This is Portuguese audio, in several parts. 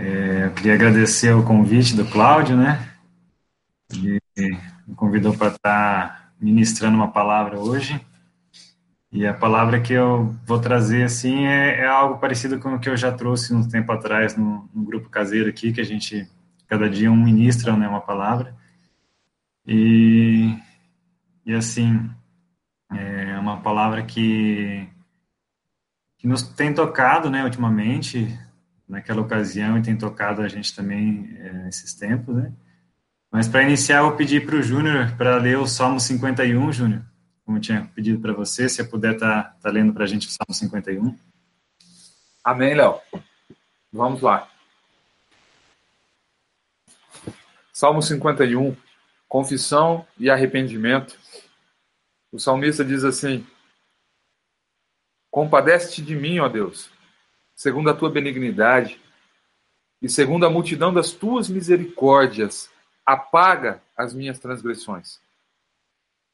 É, eu queria agradecer o convite do Cláudio, né? Ele me convidou para estar ministrando uma palavra hoje. E a palavra que eu vou trazer, assim, é, é algo parecido com o que eu já trouxe um tempo atrás no, no, grupo caseiro aqui, que a gente, cada dia, um ministra né, uma palavra. E, e assim, é uma palavra que, que nos tem tocado, né, ultimamente, naquela ocasião, e tem tocado a gente também é, nesses tempos, né. Mas para iniciar, eu vou pedir para o Júnior para ler o Salmo 51, Júnior como eu tinha pedido para você, se você puder estar tá, tá lendo para a gente o Salmo 51. Amém, Léo. Vamos lá. Salmo 51, confissão e arrependimento. O salmista diz assim: Compadece-te de mim, ó Deus, segundo a tua benignidade, e segundo a multidão das tuas misericórdias, apaga as minhas transgressões.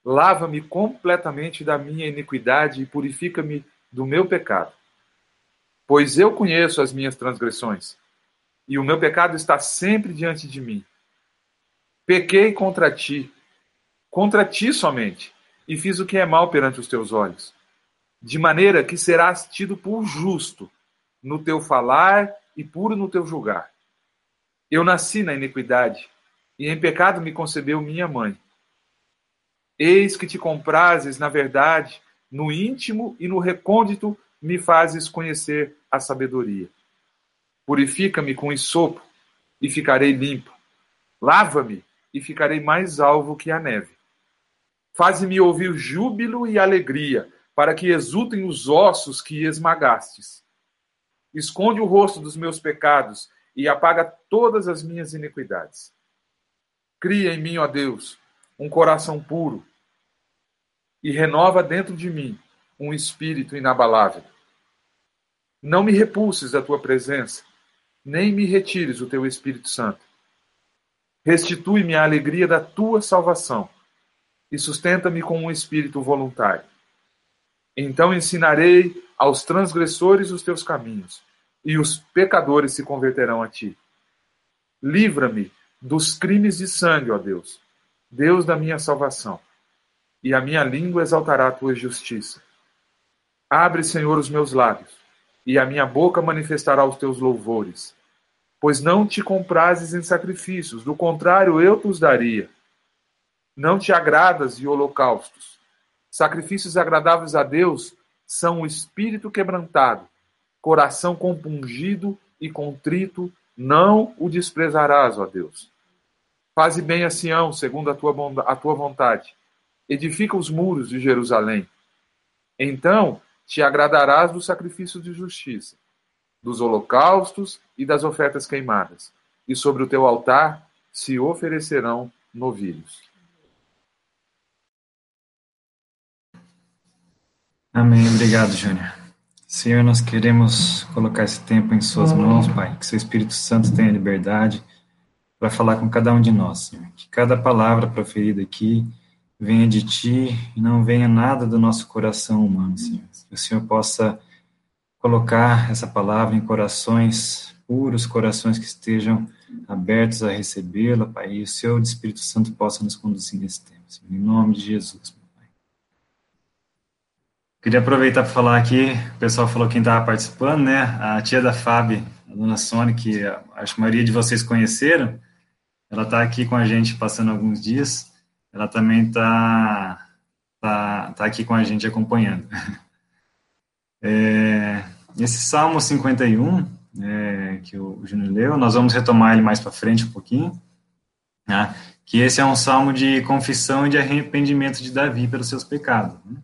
Lava-me completamente da minha iniquidade e purifica-me do meu pecado. Pois eu conheço as minhas transgressões, e o meu pecado está sempre diante de mim. Pequei contra ti, contra ti somente, e fiz o que é mal perante os teus olhos, de maneira que serás tido por justo no teu falar e puro no teu julgar. Eu nasci na iniquidade, e em pecado me concebeu minha mãe. Eis que te comprases, na verdade, no íntimo e no recôndito me fazes conhecer a sabedoria. Purifica-me com isopo e ficarei limpo. Lava-me e ficarei mais alvo que a neve. Faze-me ouvir júbilo e alegria, para que exultem os ossos que esmagastes. Esconde o rosto dos meus pecados e apaga todas as minhas iniquidades. Cria em mim, ó Deus, um coração puro e renova dentro de mim um espírito inabalável. Não me repulses da tua presença, nem me retires o teu Espírito Santo. Restitui-me a alegria da tua salvação e sustenta-me com um espírito voluntário. Então ensinarei aos transgressores os teus caminhos, e os pecadores se converterão a ti. Livra-me dos crimes de sangue, ó Deus, Deus da minha salvação, e a minha língua exaltará a tua justiça. Abre, Senhor, os meus lábios, e a minha boca manifestará os teus louvores. Pois não te comprases em sacrifícios, do contrário eu te os daria. Não te agradas de holocaustos. Sacrifícios agradáveis a Deus são o espírito quebrantado, coração compungido e contrito, não o desprezarás, ó Deus. Faze bem a Sião, segundo a tua, a tua vontade. Edifica os muros de Jerusalém. Então te agradarás do sacrifício de justiça, dos holocaustos e das ofertas queimadas, e sobre o teu altar se oferecerão novilhos. Amém. Obrigado, Júnior. Senhor, nós queremos colocar esse tempo em Suas mãos, Pai. Que Seu Espírito Santo tenha liberdade para falar com cada um de nós, Senhor. Que cada palavra proferida aqui venha de Ti e não venha nada do nosso coração humano, Senhor. Que o Senhor possa colocar essa palavra em corações puros, corações que estejam abertos a recebê-la, Pai, e o Seu Espírito Santo possa nos conduzir nesse tempo, Senhor. Em nome de Jesus. Queria aproveitar para falar aqui, o pessoal falou quem estava participando, né? A tia da Fábio, a dona Sônia, que acho que a maioria de vocês conheceram, ela está aqui com a gente passando alguns dias. Ela também está tá, tá aqui com a gente acompanhando. É, esse Salmo 51, é, que o Júnior leu, nós vamos retomar ele mais para frente um pouquinho. Né, que esse é um salmo de confissão e de arrependimento de Davi pelos seus pecados. Né?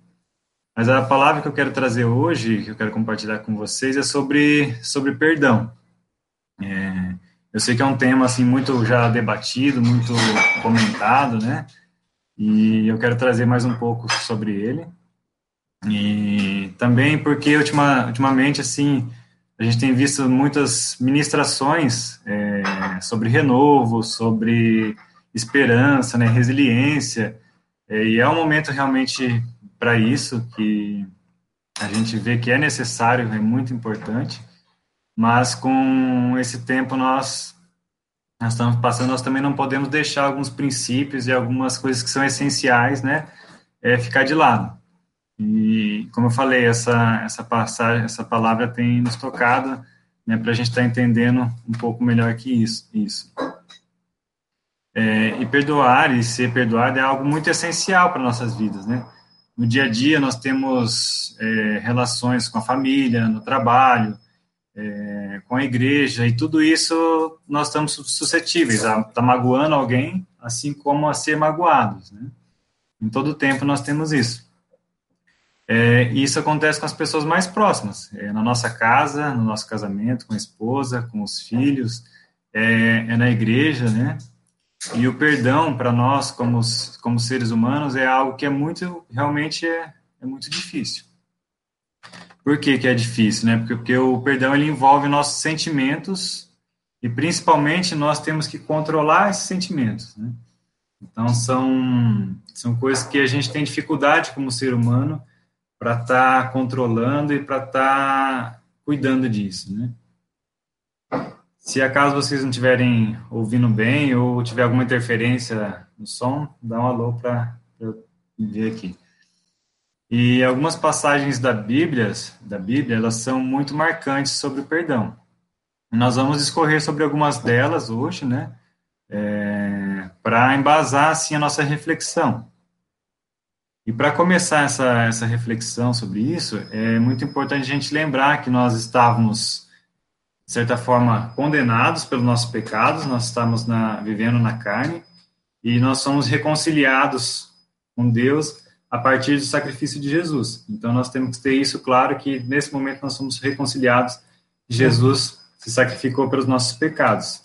Mas a palavra que eu quero trazer hoje, que eu quero compartilhar com vocês, é sobre, sobre perdão. É, eu sei que é um tema assim muito já debatido, muito comentado, né? E eu quero trazer mais um pouco sobre ele. E também porque ultima, ultimamente assim a gente tem visto muitas ministrações é, sobre renovo, sobre esperança, né, resiliência. É, e é um momento realmente para isso que a gente vê que é necessário, é muito importante. mas com esse tempo nós nós estamos passando, nós também não podemos deixar alguns princípios e algumas coisas que são essenciais, né, é, ficar de lado. E, como eu falei, essa, essa passagem, essa palavra tem nos tocado, né, para a gente estar tá entendendo um pouco melhor que isso. isso. É, e perdoar e ser perdoado é algo muito essencial para nossas vidas, né? No dia a dia nós temos é, relações com a família, no trabalho, é, com a igreja, e tudo isso nós estamos suscetíveis a estar tá magoando alguém, assim como a ser magoados, né? Em todo tempo nós temos isso. É, e isso acontece com as pessoas mais próximas, é, na nossa casa, no nosso casamento, com a esposa, com os filhos, é, é na igreja, né? E o perdão para nós, como, como seres humanos, é algo que é muito, realmente é, é muito difícil. Por que, que é difícil, né? Porque, porque o perdão ele envolve nossos sentimentos e principalmente nós temos que controlar esses sentimentos, né? Então são são coisas que a gente tem dificuldade como ser humano para estar tá controlando e para estar tá cuidando disso, né? Se acaso vocês não estiverem ouvindo bem ou tiver alguma interferência no som, dá um alô para eu ver aqui. E algumas passagens da Bíblia, da Bíblia, elas são muito marcantes sobre o perdão. Nós vamos discorrer sobre algumas delas hoje, né? É, para embasar assim a nossa reflexão. E para começar essa, essa reflexão sobre isso, é muito importante a gente lembrar que nós estávamos, de certa forma, condenados pelos nossos pecados, nós estamos na, vivendo na carne, e nós somos reconciliados com Deus a partir do sacrifício de Jesus. Então nós temos que ter isso claro que nesse momento nós somos reconciliados, Jesus se sacrificou pelos nossos pecados.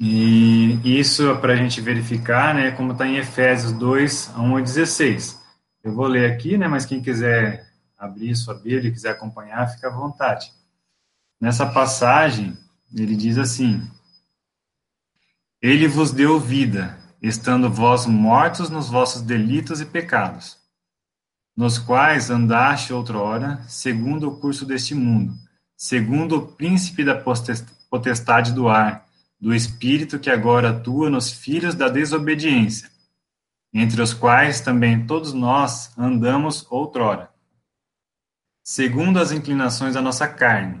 E isso para a gente verificar, né, como está em Efésios 2, a 1 a 16. Eu vou ler aqui, né, mas quem quiser abrir sua Bíblia e quiser acompanhar, fica à vontade. Nessa passagem, ele diz assim: Ele vos deu vida, estando vós mortos nos vossos delitos e pecados, nos quais andaste outrora, segundo o curso deste mundo, segundo o príncipe da potestade do ar do Espírito que agora atua nos filhos da desobediência, entre os quais também todos nós andamos outrora, segundo as inclinações da nossa carne,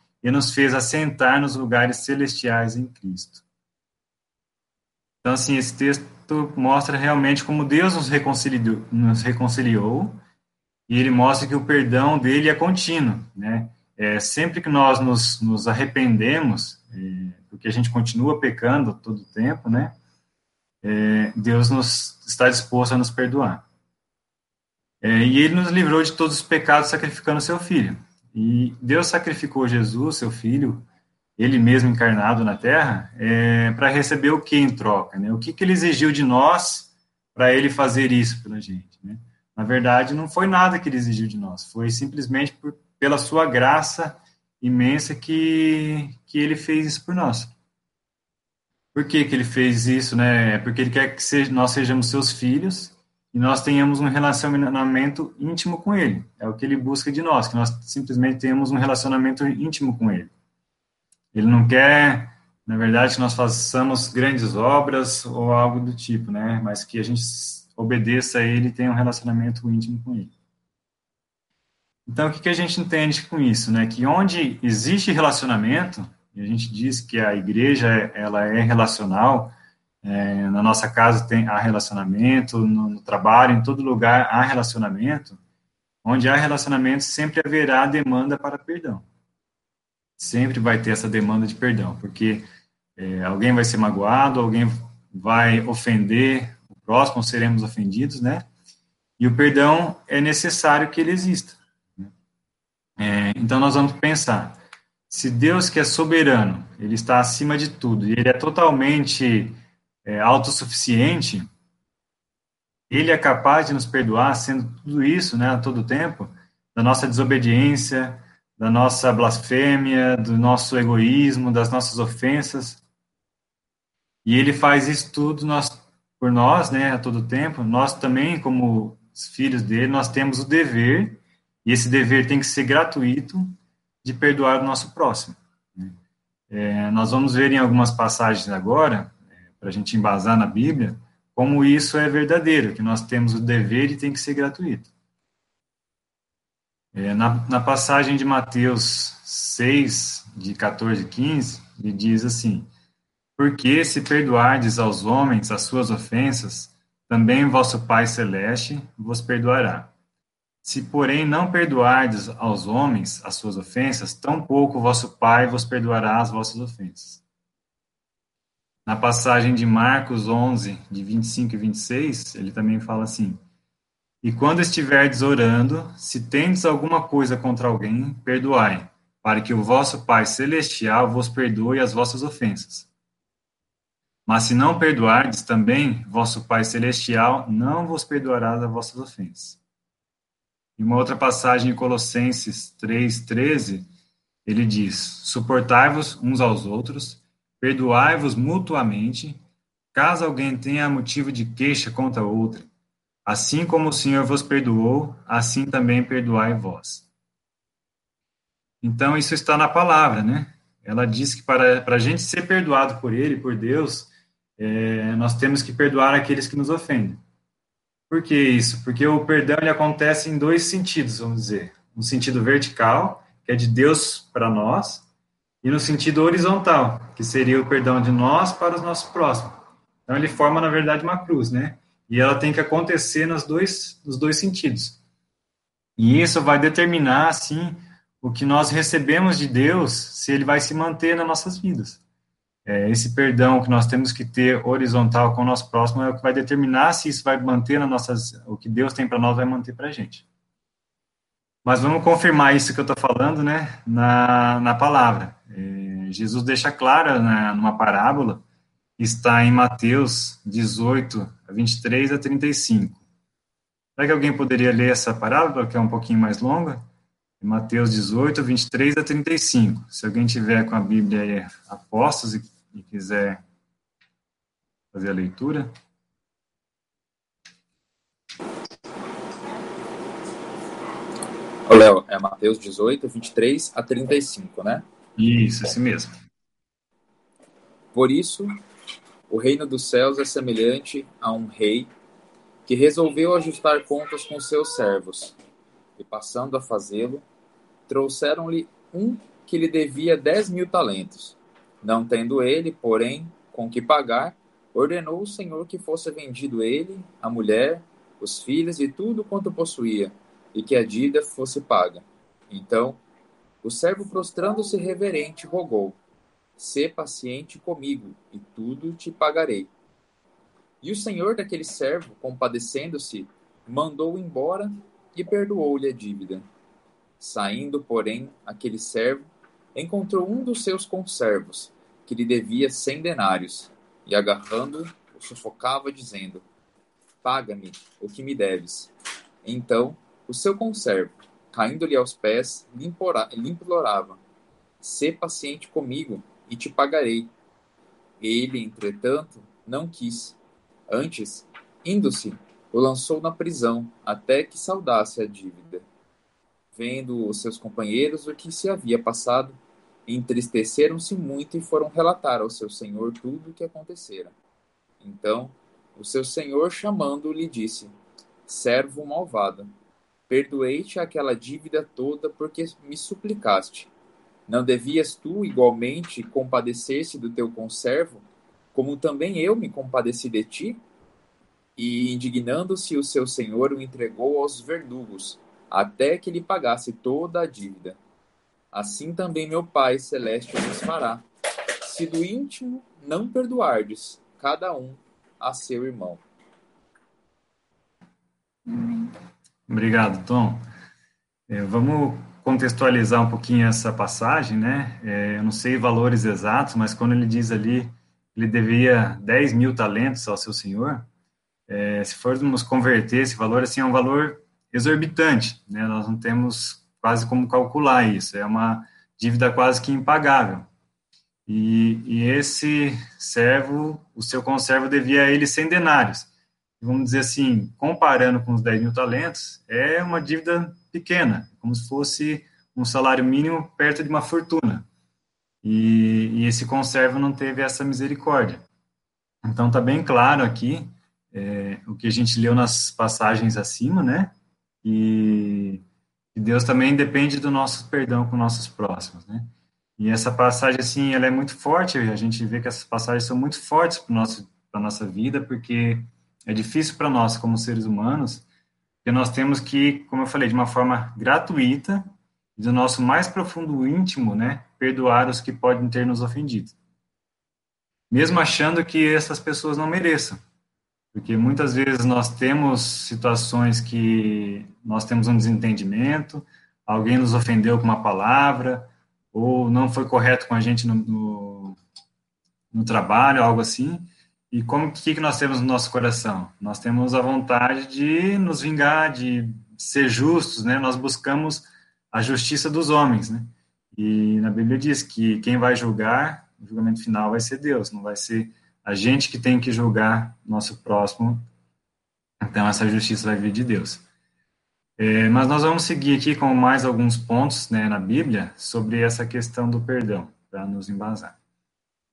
e nos fez assentar nos lugares celestiais em Cristo. Então, assim, esse texto mostra realmente como Deus nos reconciliou, nos reconciliou e ele mostra que o perdão dele é contínuo, né? É, sempre que nós nos, nos arrependemos, é, porque a gente continua pecando todo o tempo, né? é, Deus nos está disposto a nos perdoar. É, e ele nos livrou de todos os pecados sacrificando seu filho. E Deus sacrificou Jesus, seu filho, ele mesmo encarnado na terra, é, para receber o que em troca? Né? O que, que ele exigiu de nós para ele fazer isso pela gente? Né? Na verdade, não foi nada que ele exigiu de nós, foi simplesmente por, pela sua graça imensa que, que ele fez isso por nós. Por que, que ele fez isso, né? Porque ele quer que nós sejamos seus filhos e nós tenhamos um relacionamento íntimo com ele. É o que ele busca de nós, que nós simplesmente tenhamos um relacionamento íntimo com ele. Ele não quer, na verdade, que nós façamos grandes obras ou algo do tipo, né? Mas que a gente obedeça a ele e tenha um relacionamento íntimo com ele. Então, o que, a gente entende com isso, né? Que onde existe relacionamento, e a gente diz que a igreja ela é relacional. É, na nossa casa tem há relacionamento, no, no, trabalho, em todo lugar há relacionamento. Onde há relacionamento, sempre haverá demanda para perdão. Sempre vai ter essa demanda de perdão, porque é, alguém vai ser magoado, alguém vai ofender o próximo, seremos ofendidos, né? E o perdão é necessário que ele exista. Né? É, então nós vamos pensar se Deus que é soberano, ele está acima de tudo, e ele é totalmente é, autossuficiente, ele é capaz de nos perdoar, sendo tudo isso, né, a todo tempo, da nossa desobediência, da nossa blasfêmia, do nosso egoísmo, das nossas ofensas. E ele faz isso tudo nós, por nós, né, a todo tempo. Nós também, como filhos dele, nós temos o dever, e esse dever tem que ser gratuito, de perdoar o nosso próximo. É, nós vamos ver em algumas passagens agora, para a gente embasar na Bíblia, como isso é verdadeiro, que nós temos o dever e tem que ser gratuito. É, na, na, passagem de Mateus 6, de 14 e 15, ele diz assim: Porque se perdoardes aos homens as suas ofensas, também vosso Pai Celeste vos perdoará. Se, porém, não perdoardes aos homens as suas ofensas, tampouco vosso Pai vos perdoará as vossas ofensas. Na passagem de Marcos 11, de 25 e 26, ele também fala assim: e quando estiverdes orando, se tendes alguma coisa contra alguém, perdoai, para que o vosso Pai Celestial vos perdoe as vossas ofensas. Mas se não perdoardes também, vosso Pai Celestial não vos perdoará as vossas ofensas. Em uma outra passagem em Colossenses 3,13, ele diz: Suportai-vos uns aos outros, perdoai-vos mutuamente, caso alguém tenha motivo de queixa contra outro Assim como o Senhor vos perdoou, assim também perdoai vós. Então, isso está na palavra, né? Ela diz que para, para a gente ser perdoado por Ele, por Deus, é, nós temos que perdoar aqueles que nos ofendem. Por que isso? Porque o perdão ele acontece em dois sentidos, vamos dizer. No sentido vertical, que é de Deus para nós, e no sentido horizontal, que seria o perdão de nós para os nossos próximos. Então, ele forma, na verdade, uma cruz, né? E ela tem que acontecer nos dois, nos dois sentidos. E isso vai determinar, assim, o que nós recebemos de Deus, se ele vai se manter nas nossas vidas. É, esse perdão que nós temos que ter horizontal com o nosso próximo é o que vai determinar se isso vai manter nas nossas, o que Deus tem para nós vai manter para a gente. Mas vamos confirmar isso que eu estou falando, né, na, na palavra. Jesus deixa claro, né, numa parábola, está em Mateus 18, 23 a 35. Será que alguém poderia ler essa parábola, que é um pouquinho mais longa? Mateus 18, 23 a 35. Se alguém tiver com a Bíblia aí, e, e quiser fazer a leitura. Ô, Léo, é Mateus 18, 23 a 35, né? Isso, esse mesmo. Por isso, o reino dos céus é semelhante a um rei que resolveu ajustar contas com seus servos. E passando a fazê-lo, trouxeram-lhe um que lhe devia dez mil talentos. Não tendo ele, porém, com que pagar, ordenou o Senhor que fosse vendido ele, a mulher, os filhos e tudo quanto possuía, e que a dívida fosse paga. Então, o servo prostrando-se reverente rogou: Sê paciente comigo, e tudo te pagarei. E o senhor daquele servo, compadecendo-se, mandou-o embora e perdoou-lhe a dívida. Saindo, porém, aquele servo encontrou um dos seus conservos, que lhe devia cem denários, e agarrando-o, sufocava, dizendo: Paga-me o que me deves. Então, o seu conservo, caindo-lhe aos pés, lhe implorava: Sê paciente comigo, e te pagarei. Ele, entretanto, não quis. Antes, indo-se, o lançou na prisão, até que saudasse a dívida. Vendo os seus companheiros o que se havia passado, entristeceram-se muito e foram relatar ao seu senhor tudo o que acontecera. Então, o seu senhor, chamando, lhe disse: Servo malvado, perdoei-te aquela dívida toda porque me suplicaste. Não devias tu igualmente compadecer-se do teu conservo, como também eu me compadeci de ti? E indignando-se o seu senhor o entregou aos verdugos, até que lhe pagasse toda a dívida. Assim também meu Pai celeste vos fará, se do íntimo não perdoardes cada um a seu irmão. Obrigado, Tom. É, vamos contextualizar um pouquinho essa passagem, né? É, eu não sei valores exatos, mas quando ele diz ali ele devia 10 mil talentos ao seu senhor, é, se formos converter esse valor, assim, é um valor exorbitante, né? Nós não temos quase como calcular isso, é uma dívida quase que impagável. E, e esse servo, o seu conservo devia a ele 100 denários. Vamos dizer assim, comparando com os 10 mil talentos, é uma dívida pequena, como se fosse um salário mínimo perto de uma fortuna. E, e esse conservo não teve essa misericórdia. Então, está bem claro aqui é, o que a gente leu nas passagens acima, né? E, e Deus também depende do nosso perdão com nossos próximos, né? E essa passagem, assim, ela é muito forte, a gente vê que essas passagens são muito fortes para a nossa vida, porque é difícil para nós, como seres humanos, que nós temos que, como eu falei, de uma forma gratuita, do nosso mais profundo íntimo, né, perdoar os que podem ter nos ofendido. Mesmo achando que essas pessoas não mereçam. Porque muitas vezes nós temos situações que nós temos um desentendimento, alguém nos ofendeu com uma palavra, ou não foi correto com a gente no, no, no trabalho, algo assim. E como que, que nós temos no nosso coração? Nós temos a vontade de nos vingar, de ser justos, né? Nós buscamos a justiça dos homens, né? E na Bíblia diz que quem vai julgar, o julgamento final vai ser Deus, não vai ser a gente que tem que julgar nosso próximo. Então essa justiça vai vir de Deus. É, mas nós vamos seguir aqui com mais alguns pontos né, na Bíblia sobre essa questão do perdão, para nos embasar.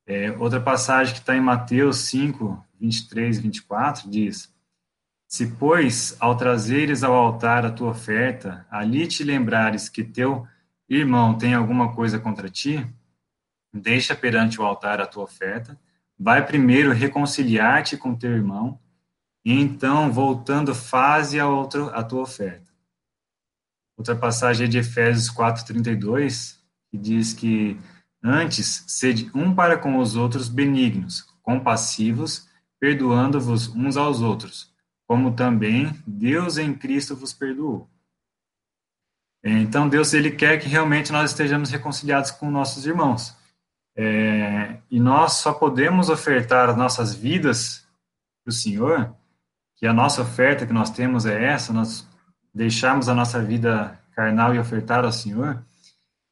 É, outra passagem que está em Mateus 5, 23 e 24 diz: se, pois, ao trazeres ao altar a tua oferta, ali te lembrares que teu irmão tem alguma coisa contra ti, deixa perante o altar a tua oferta, vai primeiro reconciliar-te com teu irmão, e então, voltando, faze a, outra, a tua oferta. Outra passagem é de Efésios 4,32, que diz que antes, sede um para com os outros benignos, compassivos, perdoando-vos uns aos outros, como também Deus em Cristo vos perdoou. Então, Deus ele quer que realmente nós estejamos reconciliados com nossos irmãos. É, e nós só podemos ofertar as nossas vidas para o Senhor, que a nossa oferta que nós temos é essa, nós deixarmos a nossa vida carnal e ofertar ao Senhor,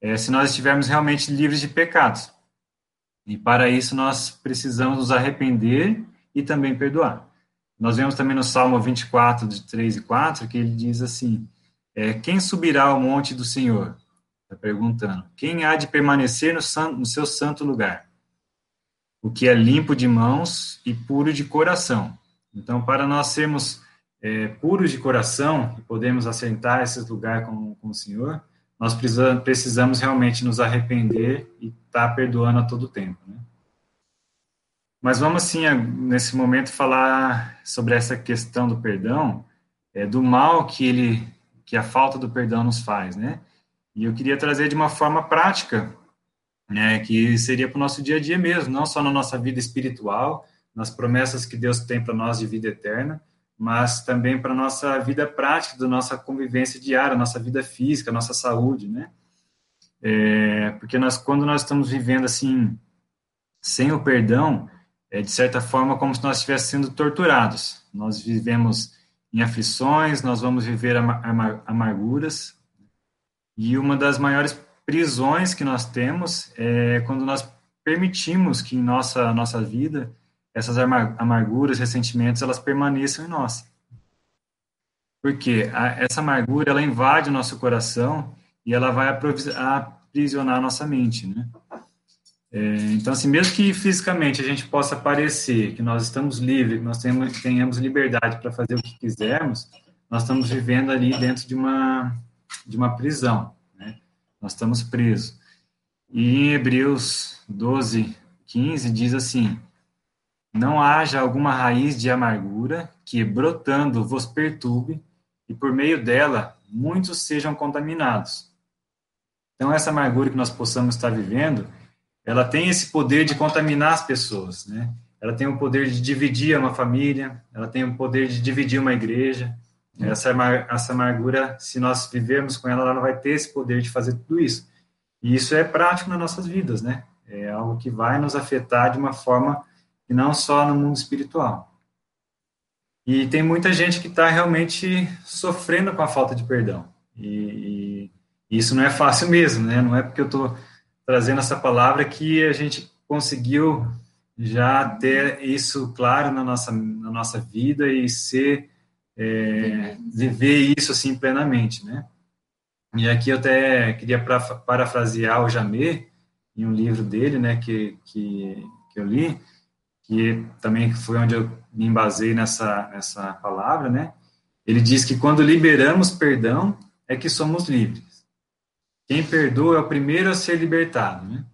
é, se nós estivermos realmente livres de pecados. E para isso nós precisamos nos arrepender e também perdoar. Nós vemos também no Salmo 24, de 3 e 4, que ele diz assim: é, Quem subirá ao monte do Senhor? Está perguntando. Quem há de permanecer no, no seu santo lugar? O que é limpo de mãos e puro de coração. Então, para nós sermos é, puros de coração e podemos assentar esse lugar com, com o Senhor, nós precisamos, realmente nos arrepender e estar tá perdoando a todo tempo. Né? Mas vamos, sim, nesse momento, falar sobre essa questão do perdão, é, do mal que ele, que a falta do perdão nos faz, né? E eu queria trazer de uma forma prática, né, que seria para o nosso dia a dia mesmo, não só na nossa vida espiritual, nas promessas que Deus tem para nós de vida eterna, mas também para a nossa vida prática, da nossa convivência diária, nossa vida física, nossa saúde, né? É, porque nós, quando nós estamos vivendo assim, sem o perdão, é, de certa forma, como se nós estivéssemos sendo torturados. Nós vivemos em aflições, nós vamos viver amar amarguras, e uma das maiores prisões que nós temos é quando nós permitimos que em nossa, nossa vida essas amarguras, ressentimentos, elas permaneçam em nós. Porque a, essa amargura, ela invade o nosso coração e ela vai aprisionar a nossa mente, né? É, então, assim, mesmo que fisicamente a gente possa parecer que nós estamos livres, que nós temos, tenhamos liberdade para fazer o que quisermos, nós estamos vivendo ali dentro de uma, de uma prisão, né? Nós estamos presos. E em Hebreus 12, 15 diz assim: Não haja alguma raiz de amargura que, brotando, vos perturbe, e por meio dela muitos sejam contaminados. Então, essa amargura que nós possamos estar vivendo ela tem esse poder de contaminar as pessoas, né? Ela tem o poder de dividir uma família, ela tem o poder de dividir uma igreja, essa, essa amargura, se nós vivermos com ela, ela vai ter esse poder de fazer tudo isso. E isso é prático nas nossas vidas, né? É algo que vai nos afetar de uma forma e não só no mundo espiritual. E tem muita gente que está realmente sofrendo com a falta de perdão. E, e, isso não é fácil mesmo, né? Não é porque eu estou trazendo essa palavra que a gente conseguiu já ter isso claro na nossa, na nossa vida e ser é, viver isso assim plenamente, né? E aqui eu até queria parafrasear o Jamé em um livro dele, né, que, que, que eu li, que também foi onde eu me embasei nessa, nessa palavra, né? Ele diz que quando liberamos perdão é que somos livres. Quem perdoa é o primeiro a ser libertado, né?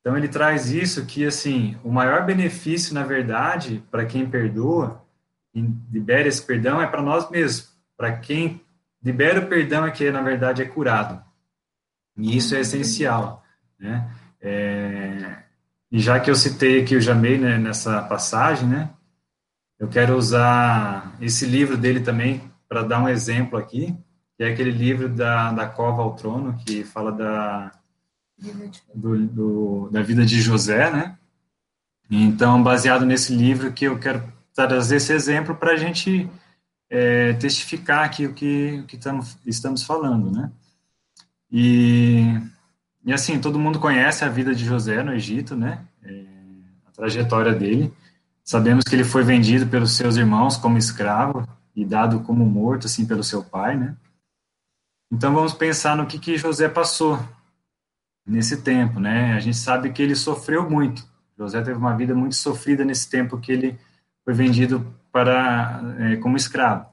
Então ele traz isso que assim, o maior benefício, na verdade, para quem perdoa, libera esse perdão é para nós mesmos. Para quem libera o perdão é que na verdade é curado. E isso é essencial, né? É, e já que eu citei aqui o Jamei né, nessa passagem, né, eu quero usar esse livro dele também para dar um exemplo aqui, que é aquele livro da, da Cova ao Trono, que fala da, do, do, da vida de José, né? Então, baseado nesse livro que eu quero trazer esse exemplo para a gente é, testificar aqui o que, o que estamos, estamos falando, né? E e assim, todo mundo conhece a vida de José no Egito, né? É, a trajetória dele. Sabemos que ele foi vendido pelos seus irmãos como escravo e dado como morto, assim, pelo seu pai, né? Então vamos pensar no que, que José passou nesse tempo, né? A gente sabe que ele sofreu muito. José teve uma vida muito sofrida nesse tempo que ele foi vendido para é, como escravo.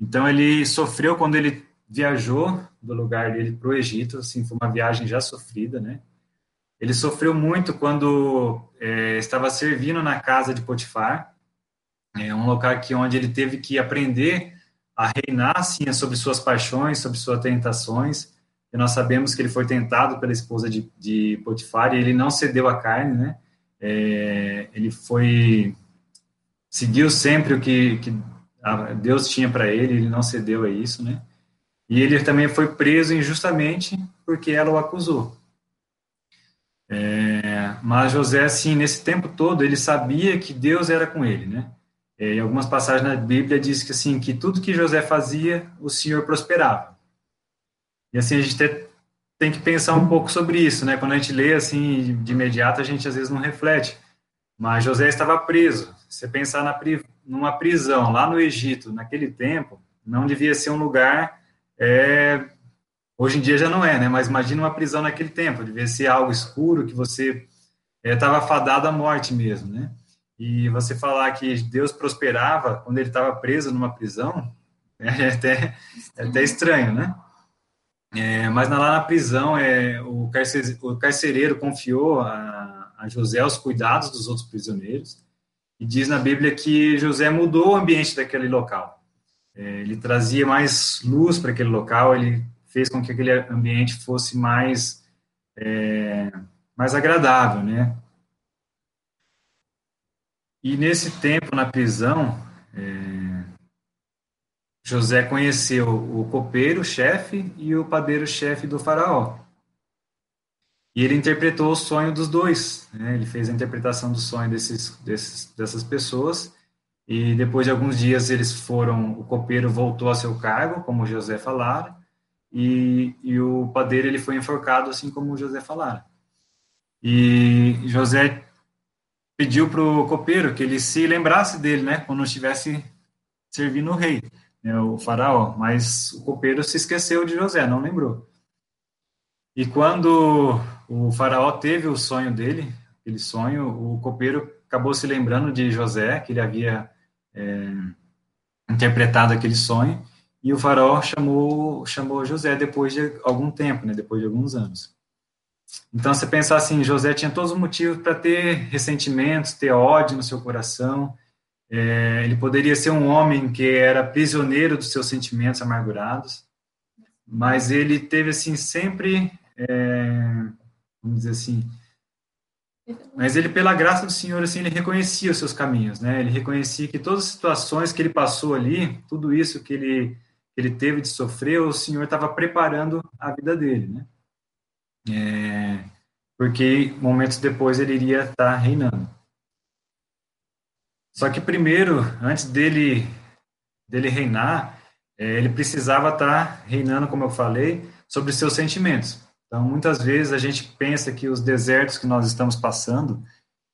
Então ele sofreu quando ele viajou do lugar dele para o Egito, assim, foi uma viagem já sofrida, né? Ele sofreu muito quando é, estava servindo na casa de Potifar, é um local que onde ele teve que aprender a reinar assim, sobre suas paixões, sobre suas tentações. E nós sabemos que ele foi tentado pela esposa de, de Potifar e ele não cedeu à carne, né? É, ele foi seguiu sempre o que, que Deus tinha para ele, ele não cedeu a isso, né? E ele também foi preso injustamente porque ela o acusou. É, mas José, assim, nesse tempo todo, ele sabia que Deus era com ele, né? É, em algumas passagens na Bíblia diz que assim que tudo que José fazia, o Senhor prosperava. E assim a gente tem, que pensar um pouco sobre isso, né? Quando a gente lê assim de imediato, a gente às vezes não reflete. Mas José estava preso. Se pensar na, numa prisão lá no Egito, naquele tempo, não devia ser um lugar é, hoje em dia já não é, né? Mas imagina uma prisão naquele tempo, devia ser algo escuro, que você estava é, fadado à morte mesmo, né? E você falar que Deus prosperava quando ele estava preso numa prisão, é até, é até estranho, né? É, mas lá na prisão, é, o, carcer, o carcereiro confiou a, a José os cuidados dos outros prisioneiros, e diz na Bíblia que José mudou o ambiente daquele local. É, ele trazia mais luz para aquele local, ele fez com que aquele ambiente fosse mais é, mais agradável, né? E nesse tempo na prisão, é, José conheceu o copeiro chefe e o padeiro chefe do faraó. E ele interpretou o sonho dos dois. Né? Ele fez a interpretação do sonho desses, desses, dessas pessoas e depois de alguns dias eles foram, o copeiro voltou a seu cargo, como José falara, e, e o padeiro ele foi enforcado, assim como José falara. E José pediu para o copeiro que ele se lembrasse dele, né, quando estivesse servindo o rei, né, o faraó, mas o copeiro se esqueceu de José, não lembrou. E quando o faraó teve o sonho dele, aquele sonho, o copeiro acabou se lembrando de José, que ele havia é, interpretado aquele sonho, e o faraó chamou, chamou José depois de algum tempo, né, depois de alguns anos. Então, você pensar assim, José tinha todos os motivos para ter ressentimentos, ter ódio no seu coração, é, ele poderia ser um homem que era prisioneiro dos seus sentimentos amargurados, mas ele teve, assim, sempre, é, vamos dizer assim, Mas ele, pela graça do Senhor, assim, ele reconhecia os seus caminhos, né? Ele reconhecia que todas as situações que ele passou ali, tudo isso que ele, ele teve de sofrer, o Senhor estava preparando a vida dele, né? É, porque momentos depois ele iria estar reinando. Só que primeiro, antes dele, dele reinar, é, ele precisava estar reinando, como eu falei, sobre seus sentimentos. Então, muitas vezes a gente pensa que os desertos que nós estamos passando,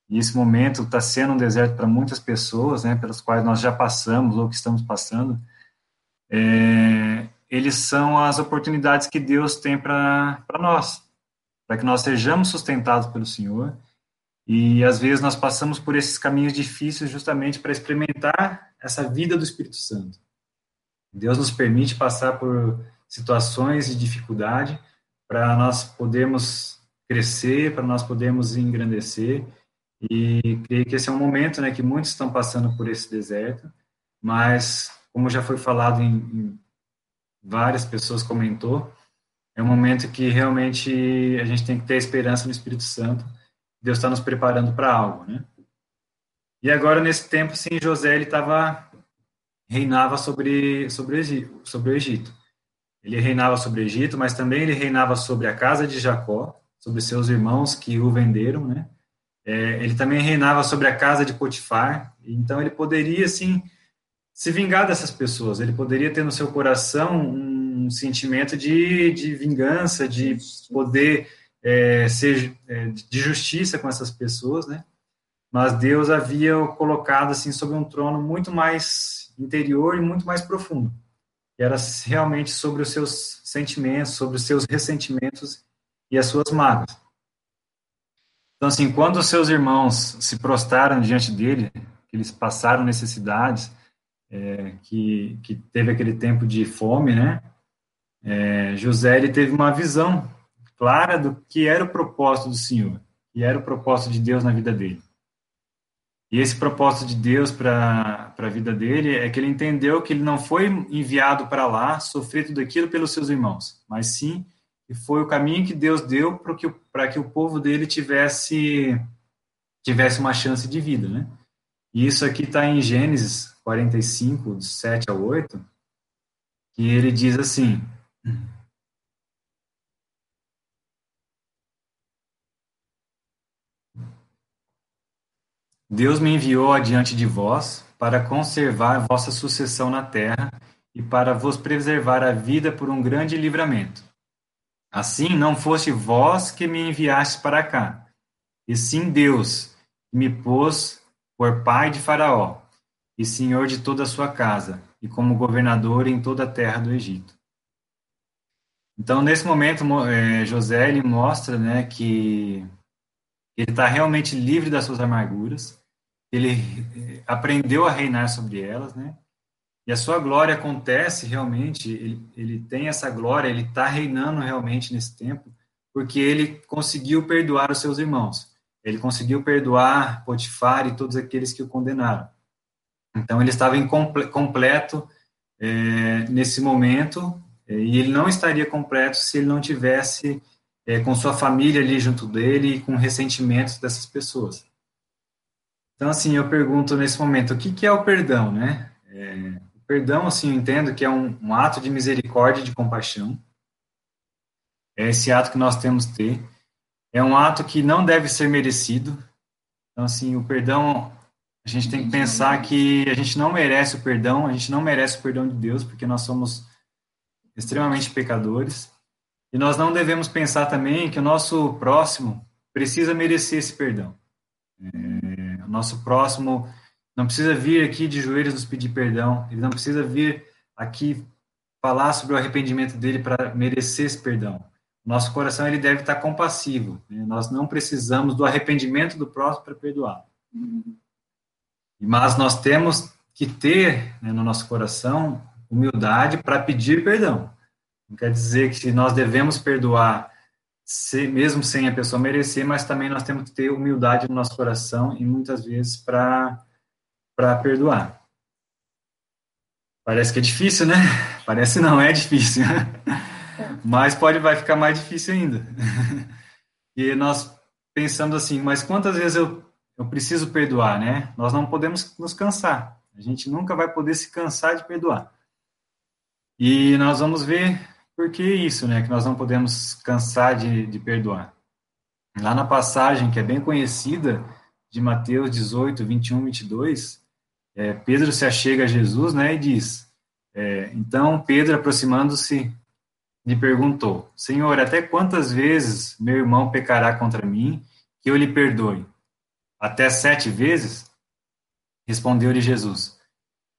e esse momento está sendo um deserto para muitas pessoas, né, pelos quais nós já passamos ou que estamos passando, é, eles são as oportunidades que Deus tem para nós, para que nós sejamos sustentados pelo Senhor. E às vezes nós passamos por esses caminhos difíceis justamente para experimentar essa vida do Espírito Santo. Deus nos permite passar por situações de dificuldade para nós podermos crescer, para nós podermos engrandecer. E creio que esse é um momento né, que muitos estão passando por esse deserto, mas, como já foi falado em, em várias pessoas comentou, é um momento que realmente a gente tem que ter esperança no Espírito Santo. Deus está nos preparando para algo, né? E agora, nesse tempo, sim, José ele estava reinava sobre, sobre, sobre o Egito. Ele reinava sobre o Egito, mas também ele reinava sobre a casa de Jacó, sobre seus irmãos que o venderam, né? É, ele também reinava sobre a casa de Potifar, então ele poderia, assim, se vingar dessas pessoas, ele poderia ter no seu coração um sentimento de, de vingança, de poder é, ser é, de justiça com essas pessoas, né? Mas Deus havia o colocado, assim, sobre um trono muito mais interior e muito mais profundo era realmente sobre os seus sentimentos, sobre os seus ressentimentos e as suas mágoas. Então, assim, quando os seus irmãos se prostraram diante dele, que eles passaram necessidades, é, que, que teve aquele tempo de fome, né? É, José ele teve uma visão clara do que era o propósito do Senhor, que era o propósito de Deus na vida dele. E esse propósito de Deus para a vida dele é que ele entendeu que ele não foi enviado para lá sofrer tudo aquilo pelos seus irmãos, mas sim que foi o caminho que Deus deu para que, que o povo dele tivesse, tivesse uma chance de vida, né? E isso aqui está em Gênesis 45, 7 ao 8, que ele diz assim: Deus me enviou adiante de vós para conservar vossa sucessão na terra e para vos preservar a vida por um grande livramento. Assim, não foste vós que me enviastes para cá, e sim Deus, que me pôs por pai de Faraó e senhor de toda a sua casa, e como governador em toda a terra do Egito. Então, nesse momento, eh, José ele mostra né, que ele está realmente livre das suas amarguras, ele eh, aprendeu a reinar sobre elas, né? E a sua glória acontece realmente, ele, ele tem essa glória, ele está reinando realmente nesse tempo, porque ele conseguiu perdoar os seus irmãos. Ele conseguiu perdoar Potifar e todos aqueles que o condenaram. Então ele estava completo é, nesse momento, é, e ele não estaria completo se ele não tivesse é, com sua família ali junto dele e com ressentimentos dessas pessoas. Então, assim, eu pergunto nesse momento, o que, que é o perdão, né? É, o perdão, assim, eu entendo que é um, um ato de misericórdia e de compaixão. É esse ato que nós temos que ter. É um ato que não deve ser merecido. Então, assim, o perdão, a gente tem que pensar que a gente não merece o perdão, a gente não merece o perdão de Deus, porque nós somos extremamente pecadores. E nós não devemos pensar também que o nosso próximo precisa merecer esse perdão. É, o nosso próximo não precisa vir aqui de joelhos nos pedir perdão, ele não precisa vir aqui falar sobre o arrependimento dele para merecer esse perdão. Nosso coração ele deve estar compassivo. Né? Nós não precisamos do arrependimento do próximo para perdoar. Mas nós temos que ter né, no nosso coração humildade para pedir perdão. Não quer dizer que nós devemos perdoar se, mesmo sem a pessoa merecer, mas também nós temos que ter humildade no nosso coração e muitas vezes para perdoar. Parece que é difícil, né? Parece não, é difícil. Mas pode vai ficar mais difícil ainda. E nós pensando assim, mas quantas vezes eu, eu preciso perdoar, né? Nós não podemos nos cansar. A gente nunca vai poder se cansar de perdoar. E nós vamos ver por que isso, né? Que nós não podemos cansar de, de perdoar. Lá na passagem, que é bem conhecida, de Mateus 18, 21, 22, é, Pedro se achega a Jesus, né? E diz: é, Então Pedro, aproximando-se, lhe perguntou: Senhor, até quantas vezes meu irmão pecará contra mim que eu lhe perdoe? Até sete vezes? Respondeu-lhe Jesus: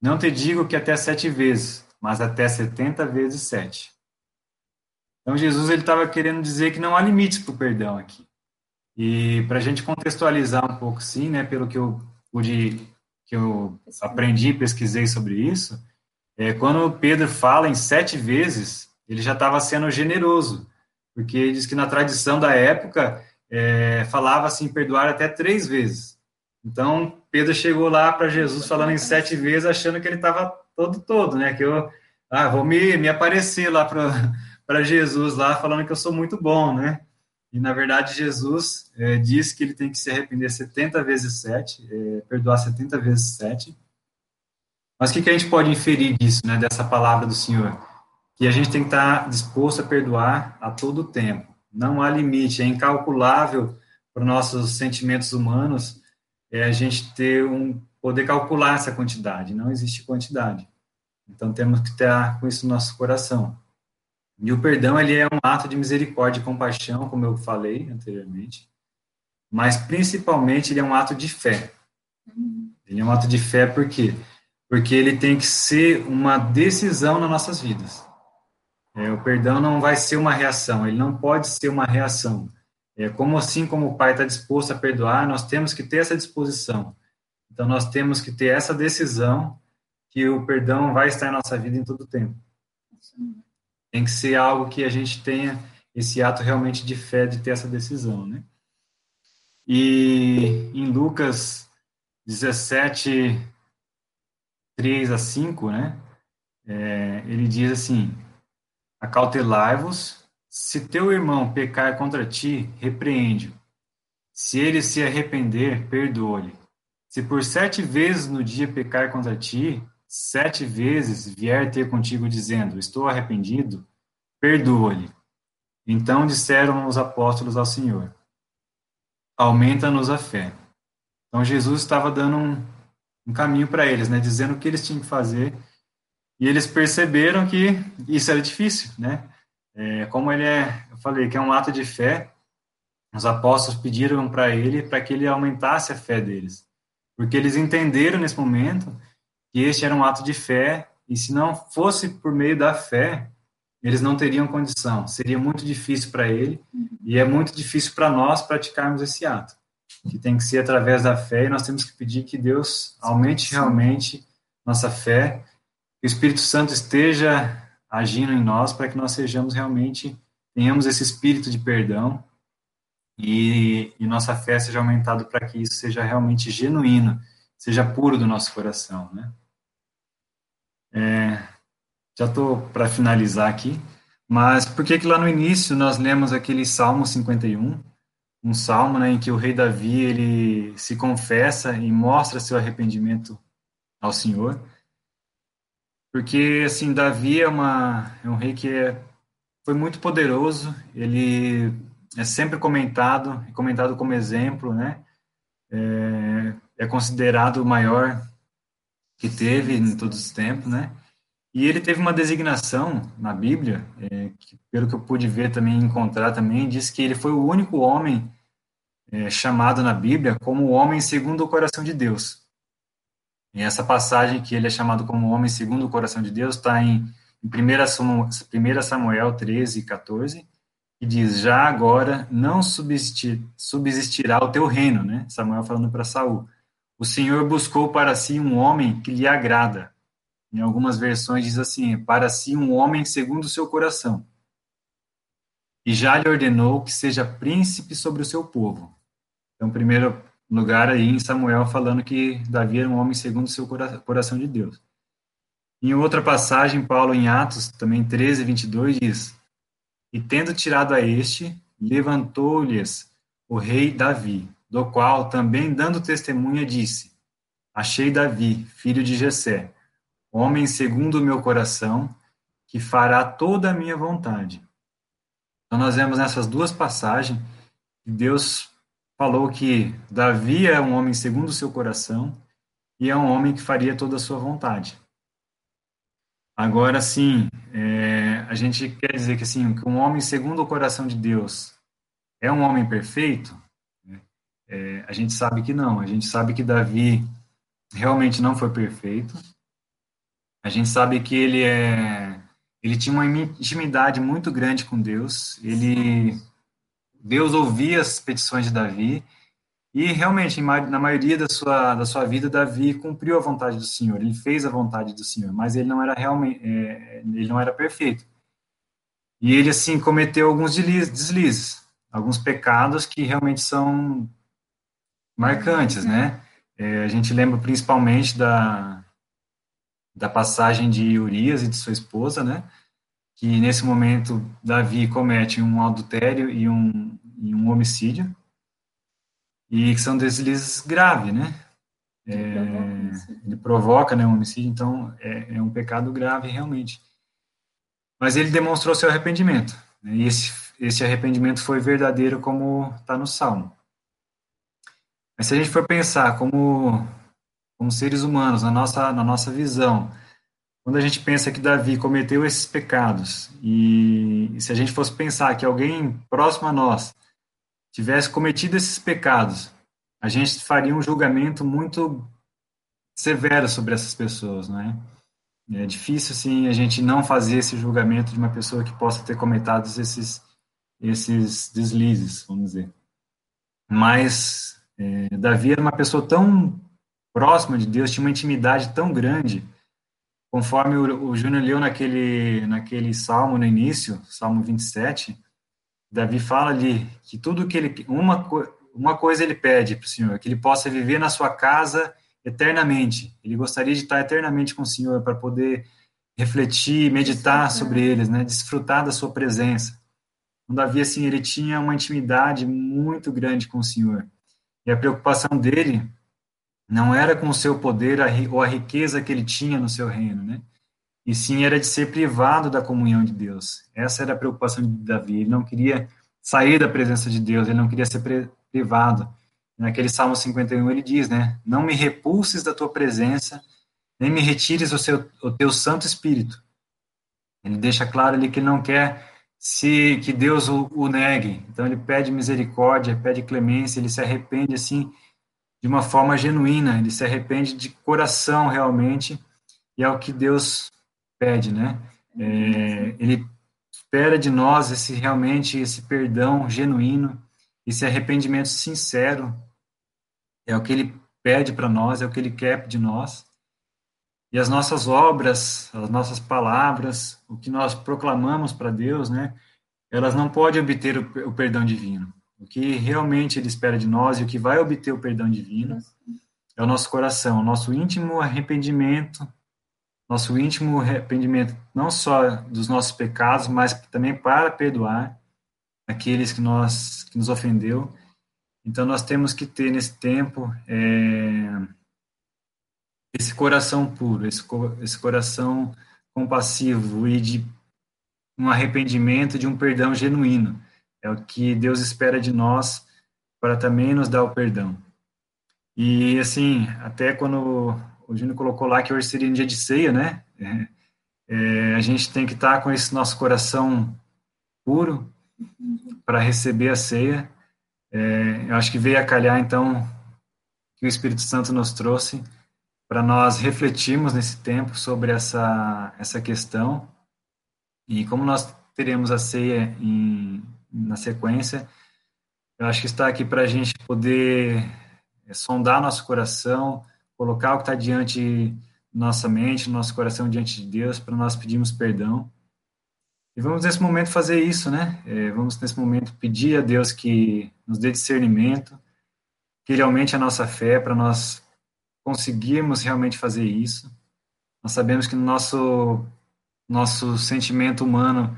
Não te digo que até sete vezes, mas até setenta vezes sete. Então Jesus ele estava querendo dizer que não há limites para o perdão aqui. E para a gente contextualizar um pouco, sim, né, pelo que eu pude, que eu aprendi, pesquisei sobre isso, é, quando Pedro fala em sete vezes, ele já estava sendo generoso, porque diz que na tradição da época é, falava assim perdoar até três vezes. Então Pedro chegou lá para Jesus falando em sete vezes, achando que ele estava todo todo, né? Que eu ah, vou me, me aparecer lá para para Jesus lá, falando que eu sou muito bom, né? E, na verdade, Jesus é, diz que ele tem que se arrepender 70 vezes 7, é, perdoar 70 vezes 7. Mas o que, que a gente pode inferir disso, né, dessa palavra do Senhor? Que a gente tem que estar disposto a perdoar a todo tempo. Não há limite, é incalculável para os nossos sentimentos humanos é a gente ter um poder calcular essa quantidade. Não existe quantidade. Então temos que ter com isso no nosso coração. E o perdão ele é um ato de misericórdia e compaixão, como eu falei anteriormente, mas principalmente ele é um ato de fé. Ele é um ato de fé por quê? Porque ele tem que ser uma decisão nas nossas vidas. É, o perdão não vai ser uma reação, ele não pode ser uma reação. É, como assim como o Pai está disposto a perdoar, nós temos que ter essa disposição. Então nós temos que ter essa decisão que o perdão vai estar em nossa vida em todo o tempo. Tem que ser algo que a gente tenha esse ato realmente de fé de ter essa decisão, né? E em Lucas 17, 3 a 5, né? É, ele diz assim: Acautelai-vos, se teu irmão pecar contra ti, repreende-o. Se ele se arrepender, perdoa-lhe. Se por sete vezes no dia pecar contra ti, sete vezes vier ter contigo dizendo, estou arrependido, perdoa-lhe. Então disseram os apóstolos ao Senhor, aumenta-nos a fé. Então Jesus estava dando um, um caminho para eles, né, dizendo o que eles tinham que fazer, e eles perceberam que isso era difícil, né? É, como ele é, eu falei que é um ato de fé, os apóstolos pediram para ele para que ele aumentasse a fé deles, porque eles entenderam nesse momento que este era um ato de fé, e se não fosse por meio da fé, eles não teriam condição. Seria muito difícil para ele, e é muito difícil para nós praticarmos esse ato, que tem que ser através da fé, e nós temos que pedir que Deus aumente realmente nossa fé, que o Espírito Santo esteja agindo em nós para que nós sejamos realmente, tenhamos esse espírito de perdão e, e nossa fé seja aumentada para que isso seja realmente genuíno, seja puro do nosso coração, né? É, já estou para finalizar aqui, mas por que que lá no início nós lemos aquele Salmo 51, um salmo né, em que o rei Davi ele se confessa e mostra seu arrependimento ao Senhor? Porque assim Davi é, uma, é um rei que é, foi muito poderoso, ele é sempre comentado, comentado como exemplo, né? É, é considerado o maior que teve em todos os tempos, né? E ele teve uma designação na Bíblia, é, que, pelo que eu pude ver também, encontrar também, diz que ele foi o único homem é, chamado na Bíblia como o homem segundo o coração de Deus. E essa passagem que ele é chamado como homem segundo o coração de Deus está em, em 1 Samuel 13, 14, que diz, já agora não subsistir, subsistirá o teu reino, né? Samuel falando para Saul o Senhor buscou para si um homem que lhe agrada. Em algumas versões diz assim: para si um homem segundo o seu coração. E já lhe ordenou que seja príncipe sobre o seu povo. Então, primeiro lugar aí em Samuel falando que Davi era um homem segundo o seu coração de Deus. Em outra passagem, Paulo em Atos, também 13, 22, diz: E tendo tirado a este, levantou-lhes o rei Davi, do qual também dando testemunha disse: Achei Davi, filho de Jessé, homem segundo o meu coração, que fará toda a minha vontade. Então nós vemos nessas duas passagens que Deus falou que Davi é um homem segundo o seu coração e é um homem que faria toda a sua vontade. Agora, sim, é, a gente quer dizer que, assim, que um homem segundo o coração de Deus é um homem perfeito? É, a gente sabe que não. A gente sabe que Davi realmente não foi perfeito. A gente sabe que ele é ele tinha uma intimidade muito grande com Deus. Ele Deus ouvia as petições de Davi e realmente na maioria da sua da sua vida Davi cumpriu a vontade do Senhor. Ele fez a vontade do Senhor, mas ele não era realmente é, ele não era perfeito. E ele assim cometeu alguns deslizes, alguns pecados que realmente são marcantes, né? É, a gente lembra principalmente da, da passagem de Urias e de sua esposa, né? Que nesse momento Davi comete um adultério e um, e um homicídio, e que são deslizes graves, né? É, ele provoca né, um homicídio, então é, é, um pecado grave realmente. Mas ele demonstrou seu arrependimento, né, e esse, esse arrependimento foi verdadeiro, como está no Salmo. Mas se a gente for pensar como, como seres humanos, na nossa, na nossa visão, quando a gente pensa que Davi cometeu esses pecados, e, e se a gente fosse pensar que alguém próximo a nós tivesse cometido esses pecados, a gente faria um julgamento muito severo sobre essas pessoas, não é? É difícil, sim, a gente não fazer esse julgamento de uma pessoa que possa ter cometido esses, esses deslizes, vamos dizer. Mas é, Davi era uma pessoa tão próxima de Deus, tinha uma intimidade tão grande, conforme o, o Júnior leu naquele, naquele salmo no início, Salmo 27, Davi fala ali que tudo que ele. Uma, uma coisa ele pede para o Senhor, que ele possa viver na sua casa eternamente. Ele gostaria de estar eternamente com o Senhor para poder refletir, meditar sobre eles, né, desfrutar da sua presença. Então, Davi, assim, ele tinha uma intimidade muito grande com o Senhor. E a preocupação dele não era com o seu poder ou a riqueza que ele tinha no seu reino, né? E sim era de ser privado da comunhão de Deus. Essa era a preocupação de Davi. Ele não queria sair da presença de Deus, ele não queria ser privado. Naquele Salmo 51 ele diz, né? Não me repulses da tua presença, nem me retires o, seu, o teu Santo Espírito. Ele deixa claro ali que ele não quer se que Deus o, o, negue. Então ele pede misericórdia, pede clemência, ele se arrepende assim de uma forma genuína, ele se arrepende de coração realmente, e é o que Deus pede, né? É, ele espera de nós esse realmente esse perdão genuíno, esse arrependimento sincero. É o que ele pede para nós, é o que ele quer de nós. E as nossas obras, as nossas palavras, o que nós proclamamos para Deus, né, elas não podem obter o, o, perdão divino. O que realmente Ele espera de nós e o que vai obter o perdão divino é o nosso coração, o nosso íntimo arrependimento, nosso íntimo arrependimento não só dos nossos pecados, mas também para perdoar aqueles que nós que nos ofendeu. Então nós temos que ter nesse tempo é, esse coração puro, esse, esse coração compassivo e de um arrependimento, de um perdão genuíno. É o que Deus espera de nós para também nos dar o perdão. E assim, até quando o Júnior colocou lá que hoje seria um dia de ceia, né? É, é, a gente tem que estar com esse nosso coração puro para receber a ceia. É, eu acho que veio a calhar, então, que o Espírito Santo nos trouxe para nós refletirmos nesse tempo sobre essa, essa questão e como nós teremos a ceia em, na sequência, eu acho que está aqui para a gente poder é, sondar nosso coração, colocar o que está diante nossa mente, nosso coração diante de Deus, para nós pedirmos perdão. E vamos nesse momento fazer isso, né? É, vamos nesse momento pedir a Deus que nos dê discernimento, que Ele aumente a nossa fé para nós conseguirmos realmente fazer isso. Nós sabemos que no nosso nosso sentimento humano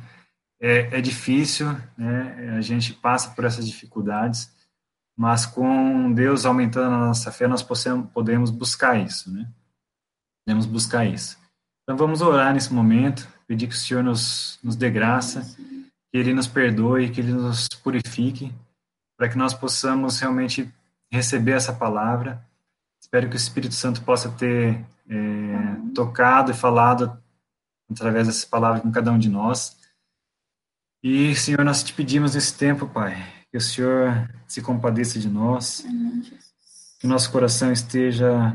é, é difícil, né? A gente passa por essas dificuldades, mas com Deus aumentando a nossa fé, nós possamos, podemos buscar isso, né? Podemos buscar isso. Então vamos orar nesse momento, pedir que o Senhor nos, nos dê graça, que Ele nos perdoe, que Ele nos purifique, para que nós possamos realmente receber essa palavra. Espero que o Espírito Santo possa ter é, tocado e falado através dessa palavra com cada um de nós. E, Senhor, nós te pedimos nesse tempo, Pai, que o Senhor se compadeça de nós, que nosso coração esteja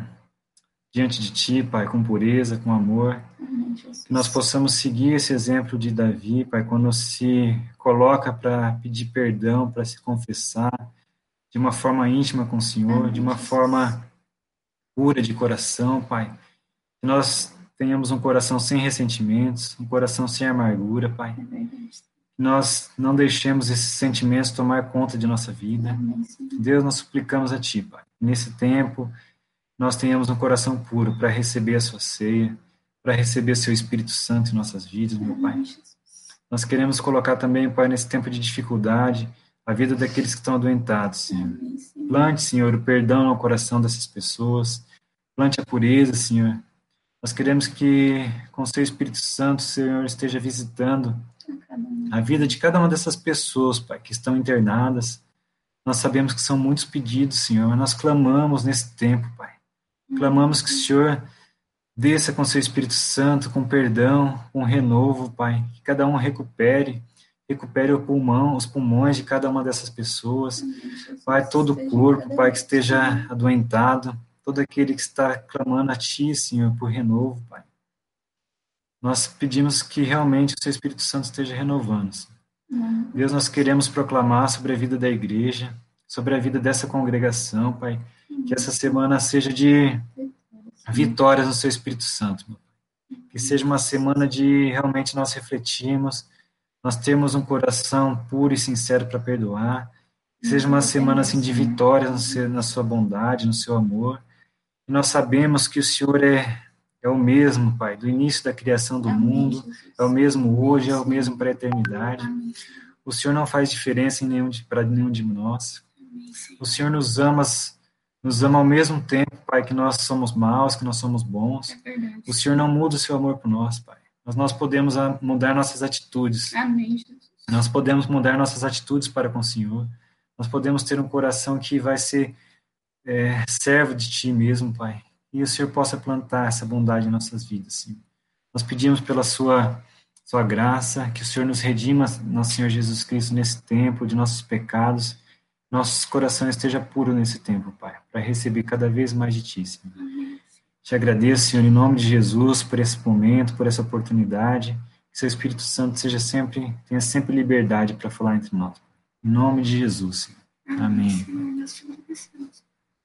diante de Ti, Pai, com pureza, com amor, que nós possamos seguir esse exemplo de Davi, Pai, quando se coloca para pedir perdão, para se confessar, de uma forma íntima com o Senhor, de uma forma pura de coração, Pai. Que nós tenhamos um coração sem ressentimentos, um coração sem amargura, Pai. Que nós não deixemos esses sentimentos tomar conta de nossa vida. Deus, nós suplicamos a Ti, Pai. Nesse tempo, nós tenhamos um coração puro para receber a Sua ceia, para receber Seu Espírito Santo em nossas vidas, meu Pai. Nós queremos colocar também, Pai, nesse tempo de dificuldade, a vida daqueles que estão adoentados, Senhor. Plante, Senhor, o perdão no coração dessas pessoas. Plante a pureza, Senhor. Nós queremos que, com seu Espírito Santo, o Senhor esteja visitando a vida de cada uma dessas pessoas, Pai, que estão internadas. Nós sabemos que são muitos pedidos, Senhor, nós clamamos nesse tempo, Pai. Clamamos que o Senhor desça com seu Espírito Santo, com perdão, com renovo, Pai. Que cada um recupere, recupere o pulmão, os pulmões de cada uma dessas pessoas. Pai, todo o corpo, Pai, que esteja adoentado todo aquele que está clamando a Ti, Senhor, por renovo, Pai. Nós pedimos que realmente o Seu Espírito Santo esteja renovando. Senhor. Deus, nós queremos proclamar sobre a vida da igreja, sobre a vida dessa congregação, Pai, que essa semana seja de vitórias no Seu Espírito Santo, meu. Que seja uma semana de realmente nós refletirmos, nós termos um coração puro e sincero para perdoar, que seja uma semana assim de vitórias na sua bondade, no seu amor, e nós sabemos que o Senhor é, é o mesmo, Pai, do início da criação do mundo, é o mesmo hoje, é o mesmo para a eternidade. O Senhor não faz diferença em nenhum para nenhum de nós. O Senhor nos ama, nos ama ao mesmo tempo, Pai, que nós somos maus, que nós somos bons. É o Senhor não muda o seu amor por nós, Pai. Mas nós podemos mudar nossas atitudes. Amém, Nós podemos mudar nossas atitudes para com o Senhor. Nós podemos ter um coração que vai ser é, servo de Ti mesmo, Pai. E o Senhor possa plantar essa bondade em nossas vidas, Senhor. Nós pedimos pela Sua, sua graça, que o Senhor nos redima, nosso Senhor Jesus Cristo, nesse tempo de nossos pecados. Nossos corações esteja puro nesse tempo, Pai, para receber cada vez mais de Ti, Senhor. Te agradeço, Senhor, em nome de Jesus, por esse momento, por essa oportunidade. Que seu Espírito Santo seja sempre, tenha sempre liberdade para falar entre nós. Em nome de Jesus, Senhor. Amém.